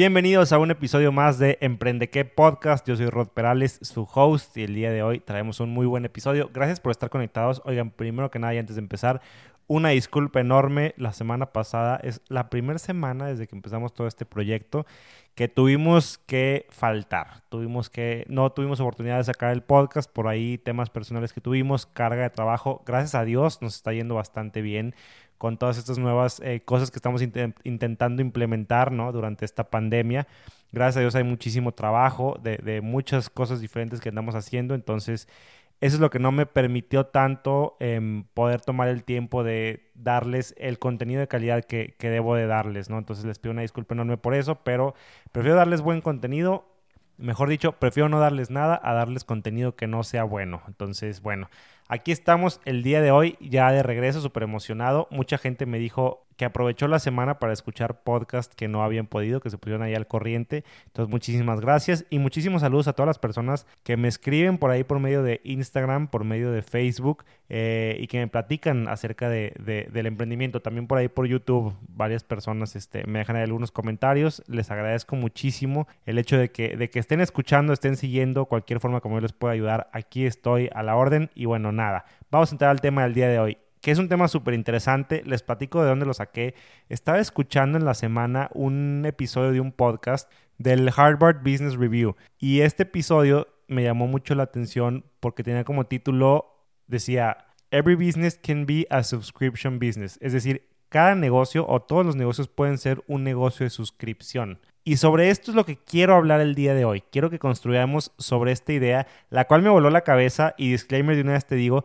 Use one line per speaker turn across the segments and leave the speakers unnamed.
Bienvenidos a un episodio más de Emprende qué Podcast. Yo soy Rod Perales, su host, y el día de hoy traemos un muy buen episodio. Gracias por estar conectados. Oigan, primero que nada y antes de empezar, una disculpa enorme. La semana pasada es la primera semana desde que empezamos todo este proyecto que tuvimos que faltar. Tuvimos que, no tuvimos oportunidad de sacar el podcast, por ahí temas personales que tuvimos, carga de trabajo. Gracias a Dios nos está yendo bastante bien con todas estas nuevas eh, cosas que estamos intentando implementar ¿no? durante esta pandemia. Gracias a Dios hay muchísimo trabajo de, muchas cosas diferentes que andamos haciendo, entonces eso es lo que no me permitió tanto em, poder tomar el tiempo de darles el contenido de calidad que, que, debo de darles, ¿no? Entonces les pido una disculpa enorme por eso, pero prefiero darles buen contenido, mejor dicho, prefiero no darles nada a darles contenido que no sea bueno. Entonces, bueno, Aquí estamos el día de hoy, ya de regreso, súper emocionado. Mucha gente me dijo que aprovechó la semana para escuchar podcast que no habían podido, que se pusieron ahí al corriente. Entonces, muchísimas gracias y muchísimos saludos a todas las personas que me escriben por ahí por medio de Instagram, por medio de Facebook eh, y que me platican acerca de, del emprendimiento. También por ahí por YouTube, varias personas este, me dejan ahí algunos comentarios. Les agradezco muchísimo el hecho de que, de que estén escuchando, estén siguiendo, cualquier forma como yo les pueda ayudar. Aquí estoy a la orden y bueno, nada. Vamos a entrar al tema del día de hoy que es un tema súper interesante. Les platico de dónde lo saqué. Estaba escuchando en la semana un episodio de un podcast del Harvard Business Review y este episodio me llamó mucho la atención porque tenía como título, decía, Every business can be a subscription business. Es decir, cada negocio o todos los negocios pueden ser un negocio de suscripción. Y sobre esto es lo que quiero hablar el día de hoy. Quiero que construyamos sobre esta idea, la cual me voló la cabeza y disclaimer de una vez te digo,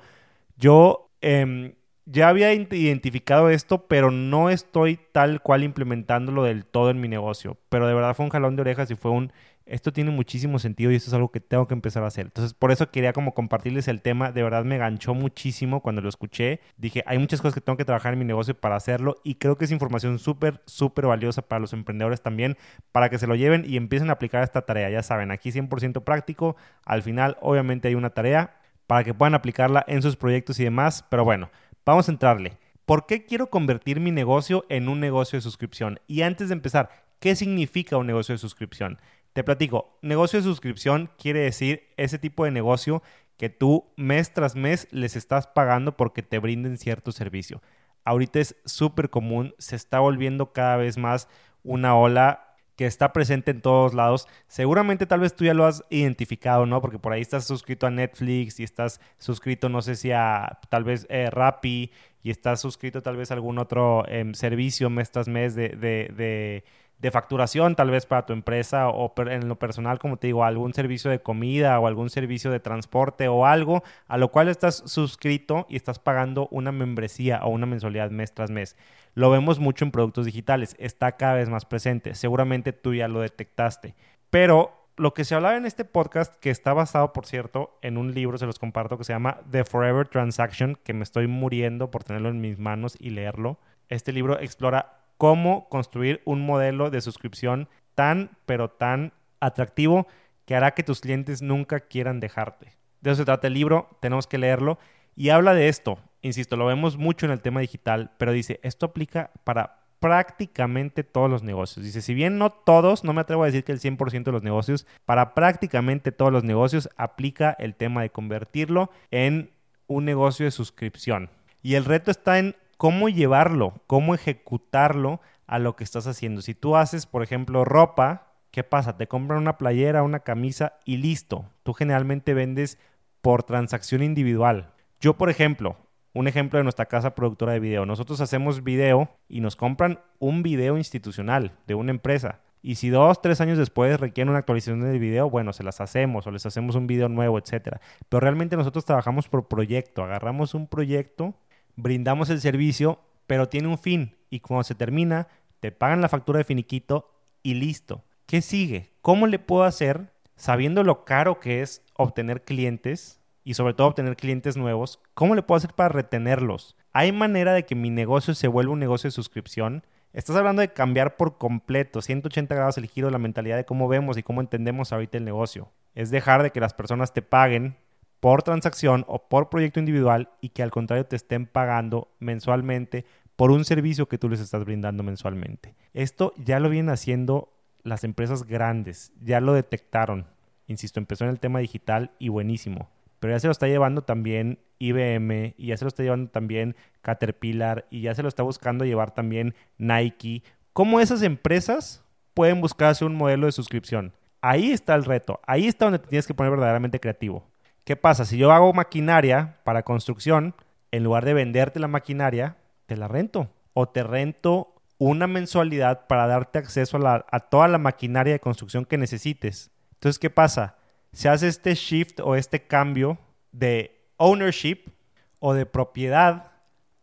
yo eh, ya había identificado esto, pero no estoy tal cual implementándolo del todo en mi negocio. Pero de verdad fue un jalón de orejas y fue un, esto tiene muchísimo sentido y esto es algo que tengo que empezar a hacer. Entonces, por eso quería como compartirles el tema. De verdad me ganchó muchísimo cuando lo escuché. Dije, hay muchas cosas que tengo que trabajar en mi negocio para hacerlo y creo que es información súper, súper valiosa para los emprendedores también, para que se lo lleven y empiecen a aplicar esta tarea. Ya saben, aquí 100% práctico. Al final, obviamente hay una tarea para que puedan aplicarla en sus proyectos y demás. Pero bueno. Vamos a entrarle. ¿Por qué quiero convertir mi negocio en un negocio de suscripción? Y antes de empezar, ¿qué significa un negocio de suscripción? Te platico, negocio de suscripción quiere decir ese tipo de negocio que tú mes tras mes les estás pagando porque te brinden cierto servicio. Ahorita es súper común, se está volviendo cada vez más una ola que está presente en todos lados. Seguramente tal vez tú ya lo has identificado, ¿no? Porque por ahí estás suscrito a Netflix y estás suscrito, no sé si a tal vez eh, Rappi y estás suscrito tal vez a algún otro em, servicio mes tras mes de, de de facturación tal vez para tu empresa o en lo personal, como te digo, algún servicio de comida o algún servicio de transporte o algo a lo cual estás suscrito y estás pagando una membresía o una mensualidad mes tras mes. Lo vemos mucho en productos digitales, está cada vez más presente, seguramente tú ya lo detectaste, pero lo que se hablaba en este podcast, que está basado, por cierto, en un libro, se los comparto, que se llama The Forever Transaction, que me estoy muriendo por tenerlo en mis manos y leerlo. Este libro explora cómo construir un modelo de suscripción tan, pero tan atractivo que hará que tus clientes nunca quieran dejarte. De eso se trata el libro, tenemos que leerlo y habla de esto. Insisto, lo vemos mucho en el tema digital, pero dice, esto aplica para prácticamente todos los negocios. Dice, si bien no todos, no me atrevo a decir que el 100% de los negocios, para prácticamente todos los negocios aplica el tema de convertirlo en un negocio de suscripción. Y el reto está en cómo llevarlo, cómo ejecutarlo a lo que estás haciendo. Si tú haces, por ejemplo, ropa, ¿qué pasa? Te compran una playera, una camisa y listo. Tú generalmente vendes por transacción individual. Yo, por ejemplo, un ejemplo de nuestra casa productora de video. Nosotros hacemos video y nos compran un video institucional de una empresa. Y si dos, tres años después requieren una actualización de video, bueno, se las hacemos o les hacemos un video nuevo, etc. Pero realmente nosotros trabajamos por proyecto. Agarramos un proyecto brindamos el servicio, pero tiene un fin y cuando se termina, te pagan la factura de finiquito y listo. ¿Qué sigue? ¿Cómo le puedo hacer, sabiendo lo caro que es obtener clientes y sobre todo obtener clientes nuevos, cómo le puedo hacer para retenerlos? ¿Hay manera de que mi negocio se vuelva un negocio de suscripción? Estás hablando de cambiar por completo, 180 grados el giro de la mentalidad de cómo vemos y cómo entendemos ahorita el negocio. Es dejar de que las personas te paguen por transacción o por proyecto individual y que al contrario te estén pagando mensualmente por un servicio que tú les estás brindando mensualmente. Esto ya lo vienen haciendo las empresas grandes, ya lo detectaron. Insisto, empezó en el tema digital y buenísimo. Pero ya se lo está llevando también IBM y ya se lo está llevando también Caterpillar y ya se lo está buscando llevar también Nike. ¿Cómo esas empresas pueden buscarse un modelo de suscripción? Ahí está el reto. Ahí está donde te tienes que poner verdaderamente creativo. ¿Qué pasa? Si yo hago maquinaria para construcción, en lugar de venderte la maquinaria, te la rento. O te rento una mensualidad para darte acceso a, toda la maquinaria de construcción que necesites. Entonces, ¿qué pasa? Se hace este shift o este cambio de ownership o de propiedad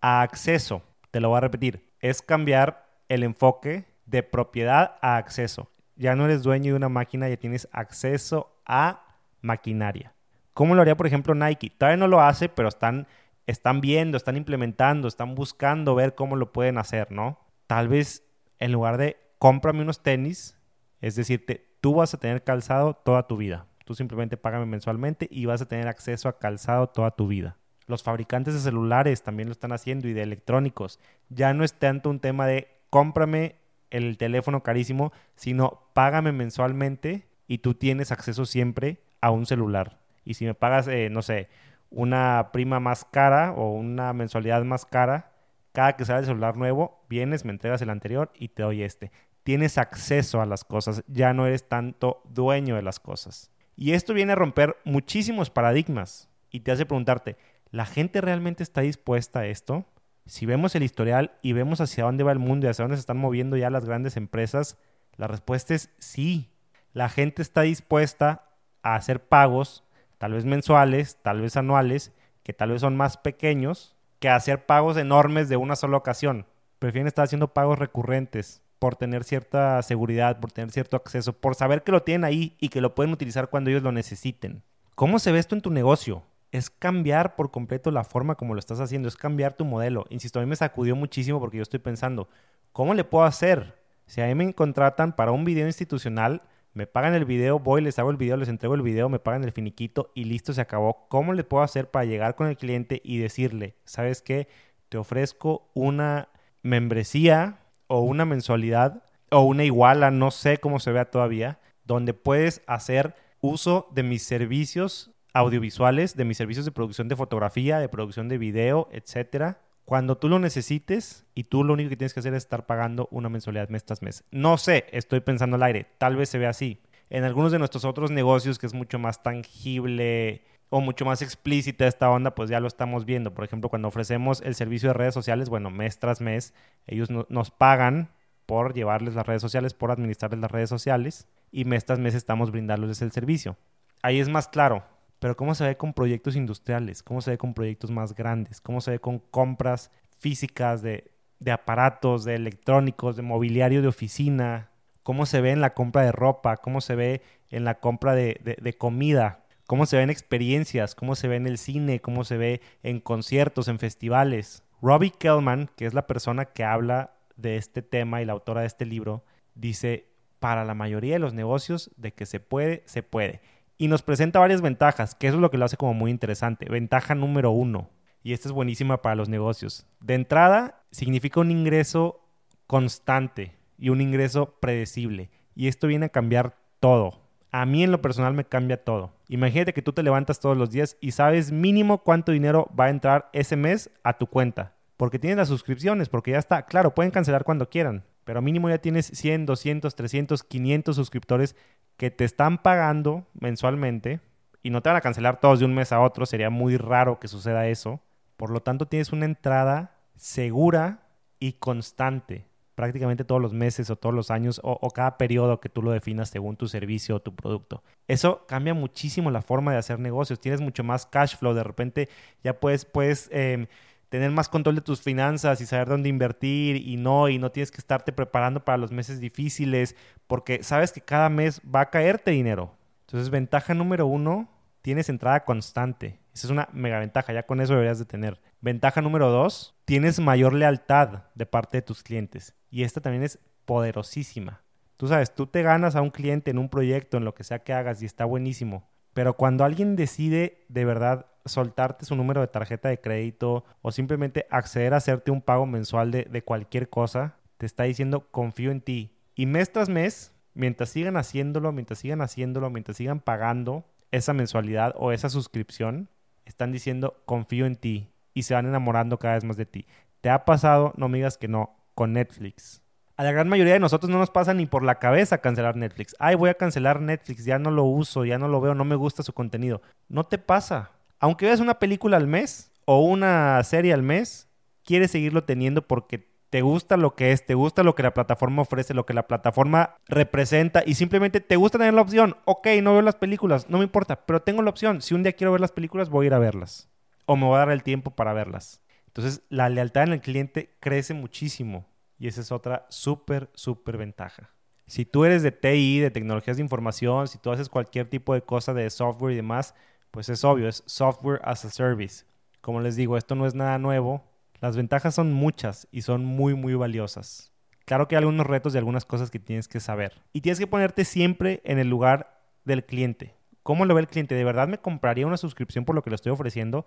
a acceso. Te lo voy a repetir. Es cambiar el enfoque de propiedad a acceso. Ya no eres dueño de una máquina, ya tienes acceso a maquinaria. ¿Cómo lo haría, por ejemplo, Nike? Todavía no lo hace, pero están, están viendo, están implementando, están buscando ver cómo lo pueden hacer, ¿no? tal vez en lugar de cómprame unos tenis, es decir, tú vas a tener calzado toda tu vida. Tú simplemente págame mensualmente y vas a tener acceso a calzado toda tu vida. Los fabricantes de celulares también lo están haciendo y de electrónicos. Ya no es tanto un tema de cómprame el teléfono carísimo, sino págame mensualmente y tú tienes acceso siempre a un celular. Y si me pagas, eh, no sé, una prima más cara o una mensualidad más cara, cada que sale el celular nuevo, vienes, me entregas el anterior y te doy este. Tienes acceso a las cosas, ya no eres tanto dueño de las cosas. Y esto viene a romper muchísimos paradigmas y te hace preguntarte, ¿la gente realmente está dispuesta a esto? Si vemos el historial y vemos hacia dónde va el mundo y hacia dónde se están moviendo ya las grandes empresas, la respuesta es sí. La gente está dispuesta a hacer pagos, tal vez mensuales, tal vez anuales, que tal vez son más pequeños, que hacer pagos enormes de una sola ocasión. Prefieren estar haciendo pagos recurrentes por tener cierta seguridad, por tener cierto acceso, por saber que lo tienen ahí y que lo pueden utilizar cuando ellos lo necesiten. ¿Cómo se ve esto en tu negocio? Es cambiar por completo la forma como lo estás haciendo, es cambiar tu modelo. Insisto, a mí me sacudió muchísimo porque yo estoy pensando, ¿cómo le puedo hacer? Si a mí me contratan para un video institucional, me pagan el video, voy, les hago el video, les entrego el video, me pagan el finiquito y listo, se acabó. ¿Cómo le puedo hacer para llegar con el cliente y decirle, sabes qué, te ofrezco una membresía o una mensualidad o una iguala, no sé cómo se vea todavía, donde puedes hacer uso de mis servicios audiovisuales, de mis servicios de producción de fotografía, de producción de video, etcétera, cuando tú lo necesites y tú lo único que tienes que hacer es estar pagando una mensualidad mes tras mes. No sé, estoy pensando al aire, tal vez se vea así. En algunos de nuestros otros negocios que es mucho más tangible o mucho más explícita esta onda, pues ya lo estamos viendo. Por ejemplo, cuando ofrecemos el servicio de redes sociales, bueno, mes tras mes, ellos nos pagan por llevarles las redes sociales, por administrarles las redes sociales y mes tras mes estamos brindándoles el servicio. Ahí es más claro, pero ¿cómo se ve con proyectos industriales? ¿Cómo se ve con proyectos más grandes? ¿Cómo se ve con compras físicas de, aparatos, de electrónicos, de mobiliario de oficina? ¿Cómo se ve en la compra de ropa? ¿Cómo se ve en la compra de, de comida? ¿Cómo se ve en experiencias? ¿Cómo se ve en el cine? ¿Cómo se ve en conciertos, en festivales? Robbie Kellman, que es la persona que habla de este tema y la autora de este libro, dice, para la mayoría de los negocios, de que se puede, se puede y nos presenta varias ventajas, que eso es lo que lo hace como muy interesante. Ventaja número uno, y esta es buenísima para los negocios. De entrada, significa un ingreso constante y un ingreso predecible. Y esto viene a cambiar todo. A mí en lo personal me cambia todo. Imagínate que tú te levantas todos los días y sabes mínimo cuánto dinero va a entrar ese mes a tu cuenta. Porque tienes las suscripciones, porque ya está. Claro, pueden cancelar cuando quieran, pero mínimo ya tienes 100, 200, 300, 500 suscriptores que te están pagando mensualmente y no te van a cancelar todos de un mes a otro, sería muy raro que suceda eso. Por lo tanto, tienes una entrada segura y constante, prácticamente todos los meses o todos los años o, cada periodo que tú lo definas según tu servicio o tu producto. Eso cambia muchísimo la forma de hacer negocios. Tienes mucho más cash flow, de repente ya puedes, puedes em, tener más control de tus finanzas y saber dónde invertir y no, y no tienes que estarte preparando para los meses difíciles porque sabes que cada mes va a caerte dinero. Entonces, ventaja número uno, tienes entrada constante. Esa es una mega ventaja, ya con eso deberías de tener. Ventaja número dos, tienes mayor lealtad de parte de tus clientes. Y esta también es poderosísima. Tú sabes, tú te ganas a un cliente en un proyecto, en lo que sea que hagas, y está buenísimo. Pero cuando alguien decide de verdad soltarte su número de tarjeta de crédito o simplemente acceder a hacerte un pago mensual de, cualquier cosa, te está diciendo confío en ti. Y mes tras mes mientras sigan haciéndolo, mientras sigan haciéndolo, mientras sigan pagando esa mensualidad o esa suscripción, están diciendo confío en ti y se van enamorando cada vez más de ti. ¿Te ha pasado? No me digas que no, con Netflix. A la gran mayoría de nosotros no nos pasa ni por la cabeza cancelar Netflix. Ay, voy a cancelar Netflix, ya no lo uso, ya no lo veo, no me gusta su contenido. No te pasa. Aunque veas una película al mes o una serie al mes, quieres seguirlo teniendo porque te gusta lo que es, te gusta lo que la plataforma ofrece, lo que la plataforma representa y simplemente te gusta tener la opción. Ok, no veo las películas, no me importa, pero tengo la opción. Si un día quiero ver las películas, voy a ir a verlas. O me voy a dar el tiempo para verlas. Entonces, la lealtad en el cliente crece muchísimo. Y esa es otra súper, súper ventaja. Si tú eres de TI, de tecnologías de información, si tú haces cualquier tipo de cosa de software y demás, pues es obvio, es software as a service. Como les digo, esto no es nada nuevo, las ventajas son muchas y son muy, muy valiosas. Claro que hay algunos retos y algunas cosas que tienes que saber. Y tienes que ponerte siempre en el lugar del cliente. ¿Cómo lo ve el cliente? ¿De verdad me compraría una suscripción por lo que le estoy ofreciendo?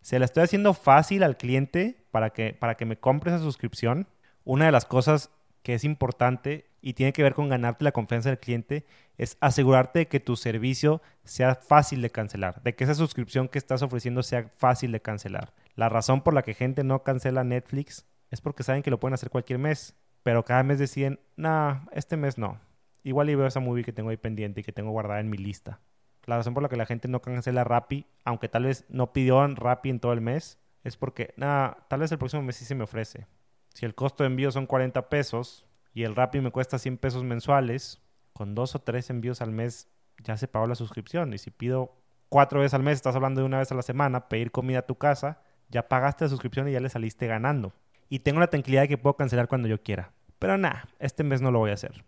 ¿Se la estoy haciendo fácil al cliente para que, para que me compre esa suscripción? Una de las cosas que es importante y tiene que ver con ganarte la confianza del cliente es asegurarte de que tu servicio sea fácil de cancelar, de que esa suscripción que estás ofreciendo sea fácil de cancelar. La razón por la que gente no cancela Netflix es porque saben que lo pueden hacer cualquier mes, pero cada mes deciden, nah, este mes no. Igual y veo esa movie que tengo ahí pendiente y que tengo guardada en mi lista. La razón por la que la gente no cancela Rappi, aunque tal vez no pidió Rappi en todo el mes, es porque, nah, tal vez el próximo mes sí se me ofrece. Si el costo de envío son 40 pesos y el Rappi me cuesta 100 pesos mensuales, con dos o tres envíos al mes ya se pagó la suscripción. Y si pido cuatro veces al mes, estás hablando de una vez a la semana, pedir comida a tu casa, ya pagaste la suscripción y ya le saliste ganando. Y tengo la tranquilidad de que puedo cancelar cuando yo quiera. Pero nada, este mes no lo voy a hacer.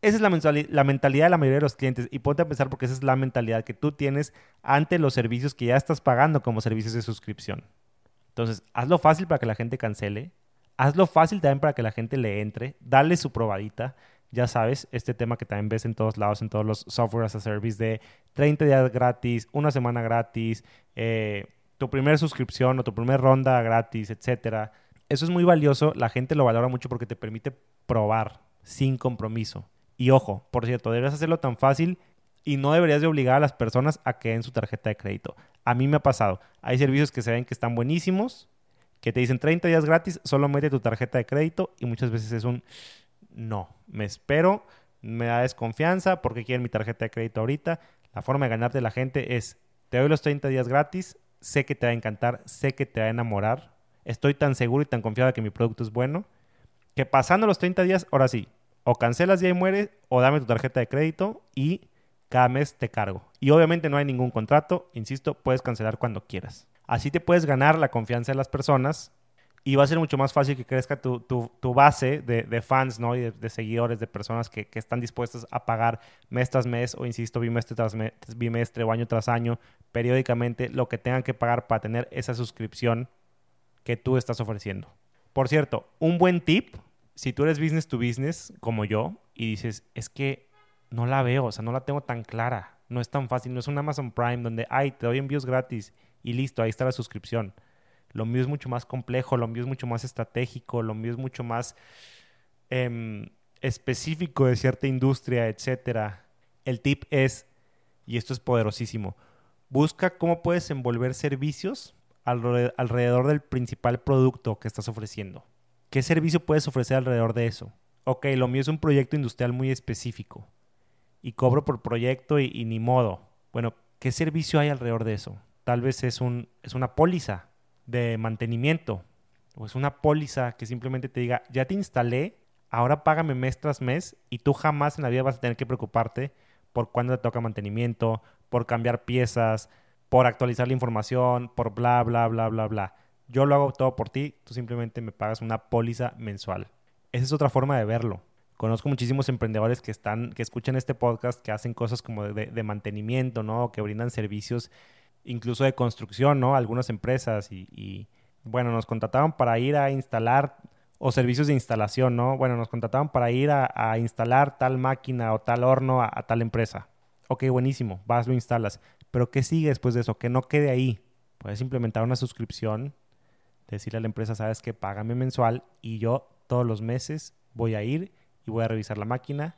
Esa es la, la, mentalidad de la mayoría de los clientes. Y ponte a pensar porque esa es la mentalidad que tú tienes ante los servicios que ya estás pagando como servicios de suscripción. Entonces, hazlo fácil para que la gente cancele. Hazlo fácil también para que la gente le entre. Dale su probadita. Ya sabes, este tema que también ves en todos lados, en todos los software as a service de 30 días gratis, una semana gratis, eh, tu primera suscripción o tu primera ronda gratis, etcétera. Eso es muy valioso, la gente lo valora mucho porque te permite probar sin compromiso. Y ojo, por cierto, debes hacerlo tan fácil y no deberías de obligar a las personas a que den su tarjeta de crédito. A mí me ha pasado. Hay servicios que se ven que están buenísimos, que te dicen 30 días gratis, solo mete tu tarjeta de crédito y muchas veces es un no, me espero, me da desconfianza porque quieren mi tarjeta de crédito ahorita. La forma de ganarte la gente es, te doy los 30 días gratis, sé que te va a encantar, sé que te va a enamorar, estoy tan seguro y tan confiado de que mi producto es bueno, que pasando los 30 días, ahora sí, o cancelas y ahí mueres, o dame tu tarjeta de crédito y cada mes te cargo. Y obviamente no hay ningún contrato, insisto, puedes cancelar cuando quieras. Así te puedes ganar la confianza de las personas y va a ser mucho más fácil que crezca tu, tu, base de, fans ¿no? y de, seguidores, de personas que, que, están dispuestas a pagar mes tras mes o, insisto, bimestre tras bimestre o año tras año, periódicamente, lo que tengan que pagar para tener esa suscripción que tú estás ofreciendo. Por cierto, un buen tip, si tú eres business to business como yo y dices, es que no la veo, o sea, no la tengo tan clara, no es tan fácil, no es un Amazon Prime donde, ay, te doy envíos gratis y listo, ahí está la suscripción lo mío es mucho más complejo, lo mío es mucho más estratégico, lo mío es mucho más em, específico de cierta industria, etc. El tip es, y esto es poderosísimo, busca cómo puedes envolver servicios alrededor del principal producto que estás ofreciendo. ¿Qué servicio puedes ofrecer alrededor de eso? Ok, lo mío es un proyecto industrial muy específico y cobro por proyecto y, ni modo. Bueno, ¿qué servicio hay alrededor de eso? Tal vez es, un, es una póliza de mantenimiento o es una póliza que simplemente te diga, ya te instalé, ahora págame mes tras mes y tú jamás en la vida vas a tener que preocuparte por cuándo te toca mantenimiento, por cambiar piezas, por actualizar la información, por bla, bla, bla, bla, bla. Yo lo hago todo por ti, tú simplemente me pagas una póliza mensual. Esa es otra forma de verlo. Conozco muchísimos emprendedores que están, que escuchan este podcast, que hacen cosas como de, mantenimiento, ¿no? Que brindan servicios incluso de construcción, ¿no? Algunas empresas y, bueno, nos contrataron para ir a instalar o servicios de instalación, ¿no? Bueno, nos contrataron para ir a, instalar tal máquina o tal horno a, tal empresa. Ok, buenísimo, vas, lo instalas. Pero ¿qué sigue después de eso? Que no quede ahí. Puedes implementar una suscripción, decirle a la empresa, sabes que págame mensual y yo todos los meses voy a ir y voy a revisar la máquina,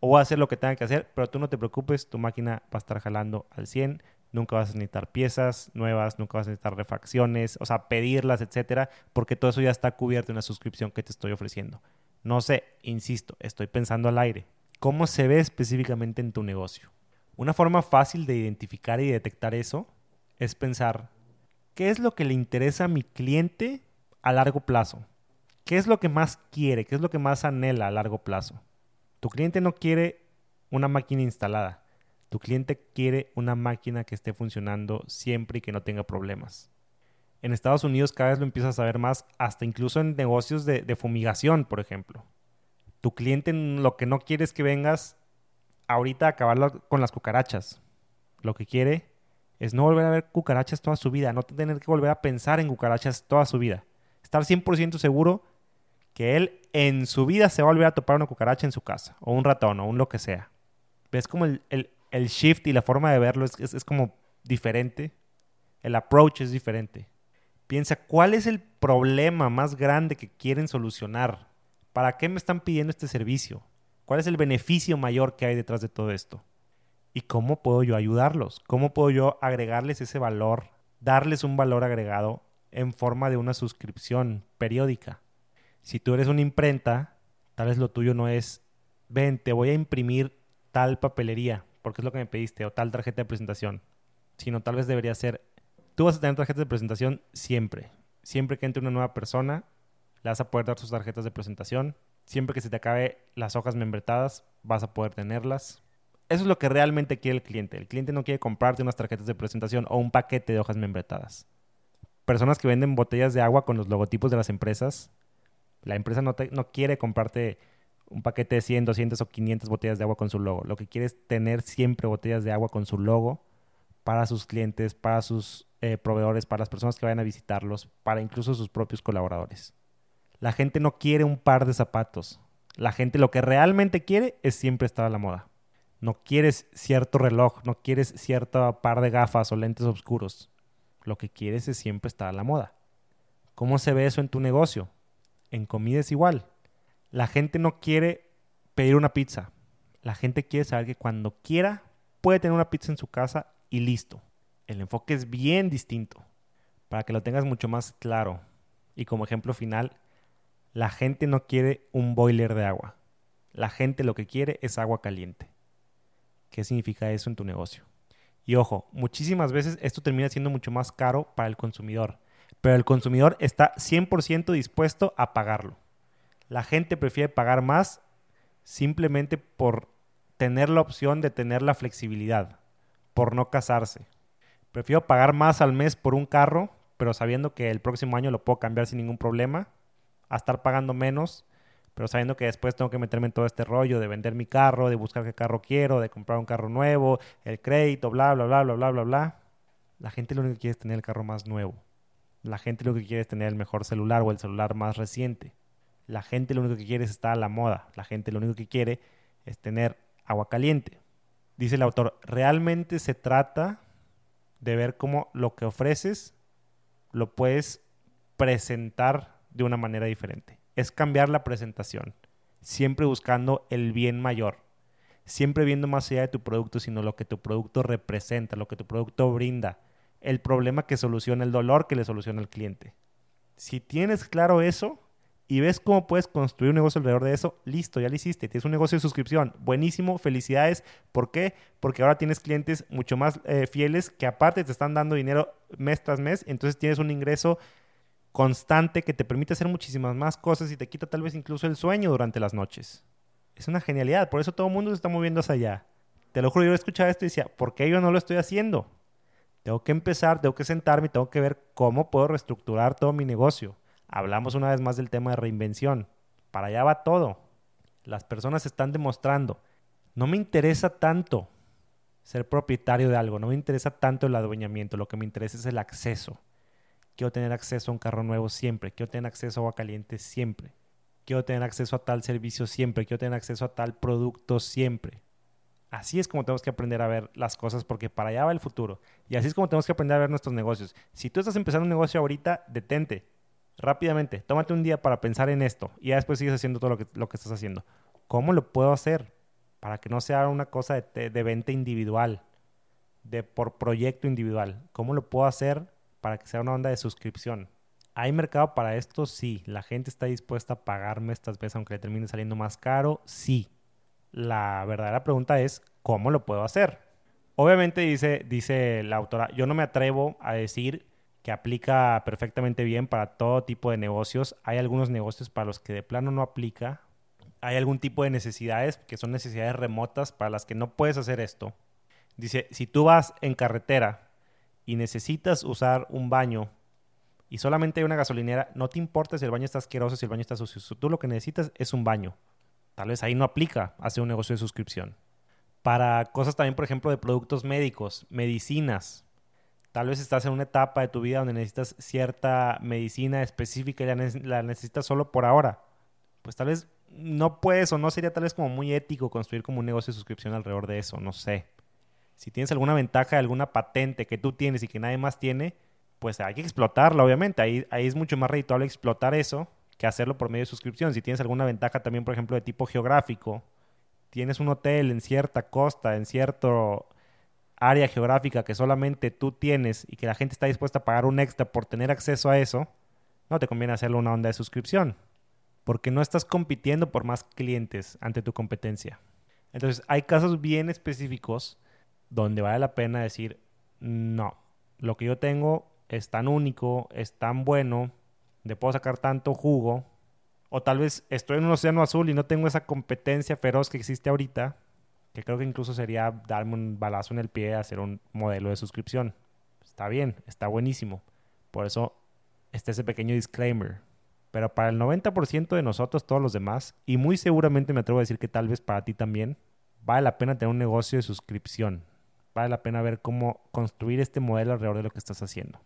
o voy a hacer lo que tenga que hacer, pero tú no te preocupes, tu máquina va a estar jalando al 100, nunca vas a necesitar piezas nuevas, nunca vas a necesitar refacciones, o sea, pedirlas, etcétera, porque todo eso ya está cubierto en la suscripción que te estoy ofreciendo. No sé, insisto, estoy pensando al aire. ¿Cómo se ve específicamente en tu negocio? Una forma fácil de identificar y detectar eso es pensar, ¿qué es lo que le interesa a mi cliente a largo plazo? ¿Qué es lo que más quiere? ¿Qué es lo que más anhela a largo plazo? Tu cliente no quiere una máquina instalada. Tu cliente quiere una máquina que esté funcionando siempre y que no tenga problemas. En Estados Unidos cada vez lo empiezas a ver más, hasta incluso en negocios de, fumigación, por ejemplo. Tu cliente lo que no quiere es que vengas ahorita a acabar con las cucarachas. Lo que quiere es no volver a ver cucarachas toda su vida, no tener que volver a pensar en cucarachas toda su vida. Estar 100% seguro que él en su vida se va a volver a topar una cucaracha en su casa, o un ratón, o un lo que sea. ¿Ves como el, shift y la forma de verlo es, como diferente? El approach es diferente. Piensa, ¿cuál es el problema más grande que quieren solucionar? ¿Para qué me están pidiendo este servicio? ¿Cuál es el beneficio mayor que hay detrás de todo esto? ¿Y cómo puedo yo ayudarlos? ¿Cómo puedo yo agregarles ese valor, darles un valor agregado en forma de una suscripción periódica? Si tú eres una imprenta, tal vez lo tuyo no es, ven, te voy a imprimir tal papelería, porque es lo que me pediste, o tal tarjeta de presentación, sino tal vez debería ser, tú vas a tener tarjetas de presentación siempre. Siempre que entre una nueva persona, le vas a poder dar sus tarjetas de presentación. Siempre que se te acabe las hojas membretadas, vas a poder tenerlas. Eso es lo que realmente quiere el cliente. El cliente no quiere comprarte unas tarjetas de presentación o un paquete de hojas membretadas. Personas que venden botellas de agua con los logotipos de las empresas la empresa no, no quiere comprarte un paquete de 100, 200 o 500 botellas de agua con su logo. Lo que quiere es tener siempre botellas de agua con su logo para sus clientes, para sus eh, proveedores, para las personas que vayan a visitarlos, para incluso sus propios colaboradores. La gente no quiere un par de zapatos. La gente lo que realmente quiere es siempre estar a la moda. No quieres cierto reloj, no quieres cierto par de gafas o lentes oscuros. Lo que quieres es siempre estar a la moda. ¿Cómo se ve eso en tu negocio? En comida es igual. La gente no quiere pedir una pizza. La gente quiere saber que cuando quiera puede tener una pizza en su casa y listo. El enfoque es bien distinto. Para que lo tengas mucho más claro. Y como ejemplo final, la gente no quiere un boiler de agua. La gente lo que quiere es agua caliente. ¿Qué significa eso en tu negocio? Y ojo, muchísimas veces esto termina siendo mucho más caro para el consumidor pero el consumidor está 100% dispuesto a pagarlo. La gente prefiere pagar más simplemente por tener la opción de tener la flexibilidad, por no casarse. Prefiero pagar más al mes por un carro, pero sabiendo que el próximo año lo puedo cambiar sin ningún problema, a estar pagando menos, pero sabiendo que después tengo que meterme en todo este rollo de vender mi carro, de buscar qué carro quiero, de comprar un carro nuevo, el crédito, bla, bla, bla, bla, bla, bla, bla. La gente lo único que quiere es tener el carro más nuevo. La gente lo que quiere es tener el mejor celular o el celular más reciente. La gente lo único que quiere es estar a la moda. La gente lo único que quiere es tener agua caliente. Dice el autor, realmente se trata de ver cómo lo que ofreces lo puedes presentar de una manera diferente. Es cambiar la presentación, siempre buscando el bien mayor, siempre viendo más allá de tu producto, sino lo que tu producto representa, lo que tu producto brinda, el problema que soluciona, el dolor que le soluciona al cliente. Si tienes claro eso y ves cómo puedes construir un negocio alrededor de eso, listo, ya lo hiciste. Tienes un negocio de suscripción. Buenísimo, felicidades. ¿Por qué? Porque ahora tienes clientes mucho más eh, fieles que aparte te están dando dinero mes tras mes. Entonces tienes un ingreso constante que te permite hacer muchísimas más cosas y te quita tal vez incluso el sueño durante las noches. Es una genialidad. Por eso todo el mundo se está moviendo hacia allá. Te lo juro, yo escuchaba esto y decía, ¿por qué yo no lo estoy haciendo? Tengo que empezar, tengo que sentarme tengo que ver cómo puedo reestructurar todo mi negocio. Hablamos una vez más del tema de reinvención. Para allá va todo. Las personas están demostrando. No me interesa tanto ser propietario de algo, no me interesa tanto el adueñamiento, lo que me interesa es el acceso. Quiero tener acceso a un carro nuevo siempre, quiero tener acceso a agua caliente siempre, quiero tener acceso a tal servicio siempre, quiero tener acceso a tal producto siempre. Así es como tenemos que aprender a ver las cosas porque para allá va el futuro. Y así es como tenemos que aprender a ver nuestros negocios. Si tú estás empezando un negocio ahorita, detente rápidamente. Tómate un día para pensar en esto y ya después sigues haciendo todo lo que, estás haciendo. ¿Cómo lo puedo hacer? para que no sea una cosa de, de venta individual, de por proyecto individual. ¿Cómo lo puedo hacer para que sea una onda de suscripción? ¿Hay mercado para esto? Sí. ¿La gente está dispuesta a pagarme estas veces aunque le termine saliendo más caro? Sí. La verdadera pregunta es, ¿cómo lo puedo hacer? Obviamente dice, dice la autora, yo no me atrevo a decir que aplica perfectamente bien para todo tipo de negocios. Hay algunos negocios para los que de plano no aplica. Hay algún tipo de necesidades que son necesidades remotas para las que no puedes hacer esto. Dice, si tú vas en carretera y necesitas usar un baño y solamente hay una gasolinera, no te importa si el baño está asqueroso, si el baño está sucio. Tú lo que necesitas es un baño. Tal vez ahí no aplica hacer un negocio de suscripción. Para cosas también, por ejemplo, de productos médicos, medicinas. Tal vez estás en una etapa de tu vida donde necesitas cierta medicina específica y la, necesitas solo por ahora. Pues tal vez no puedes o no sería tal vez como muy ético construir como un negocio de suscripción alrededor de eso, no sé. Si tienes alguna ventaja, alguna patente que tú tienes y que nadie más tiene, pues hay que explotarla, obviamente. Ahí, ahí es mucho más redituable explotar eso que hacerlo por medio de suscripción. Si tienes alguna ventaja también, por ejemplo, de tipo geográfico, tienes un hotel en cierta costa, en cierto área geográfica que solamente tú tienes y que la gente está dispuesta a pagar un extra por tener acceso a eso, no te conviene hacerlo una onda de suscripción, porque no estás compitiendo por más clientes ante tu competencia. Entonces, hay casos bien específicos donde vale la pena decir, no, lo que yo tengo es tan único, es tan bueno, de puedo sacar tanto jugo, o tal vez estoy en un océano azul y no tengo esa competencia feroz que existe ahorita, que creo que incluso sería darme un balazo en el pie hacer un modelo de suscripción. Está bien, está buenísimo. Por eso está ese pequeño disclaimer. Pero para el 90% de nosotros, todos los demás, y muy seguramente me atrevo a decir que tal vez para ti también, vale la pena tener un negocio de suscripción. Vale la pena ver cómo construir este modelo alrededor de lo que estás haciendo.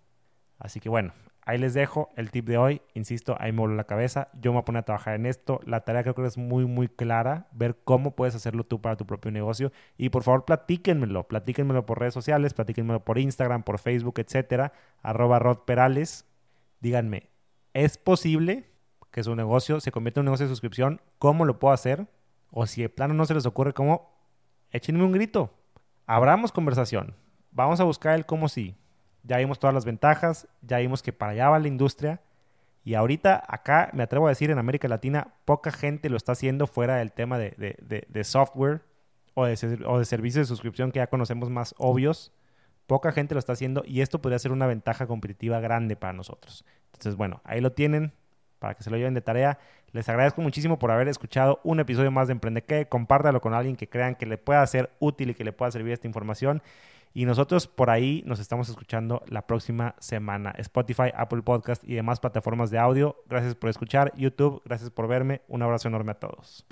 Así que bueno, ahí les dejo el tip de hoy. Insisto, ahí me voló la cabeza. Yo me voy a poner a trabajar en esto. La tarea creo que es muy, muy clara. Ver cómo puedes hacerlo tú para tu propio negocio. Y por favor, platíquenmelo. Platíquenmelo por redes sociales, platíquenmelo por Instagram, por Facebook, etcétera. Arroba Rod Perales. Díganme, ¿es posible que su negocio se convierta en un negocio de suscripción? ¿Cómo lo puedo hacer? O si de plano no se les ocurre cómo, échenme un grito. Abramos conversación. Vamos a buscar el cómo sí. Ya vimos todas las ventajas, ya vimos que para allá va la industria. Y ahorita acá, me atrevo a decir, en América Latina, poca gente lo está haciendo fuera del tema de, software o de, o de servicios de suscripción que ya conocemos más obvios. Poca gente lo está haciendo y esto podría ser una ventaja competitiva grande para nosotros. Entonces, bueno, ahí lo tienen para que se lo lleven de tarea. Les agradezco muchísimo por haber escuchado un episodio más de Emprende que. Compártalo con alguien que crean que le pueda ser útil y que le pueda servir esta información. Y nosotros por ahí nos estamos escuchando la próxima semana. Spotify, Apple Podcast y demás plataformas de audio. Gracias por escuchar. YouTube, gracias por verme. Un abrazo enorme a todos.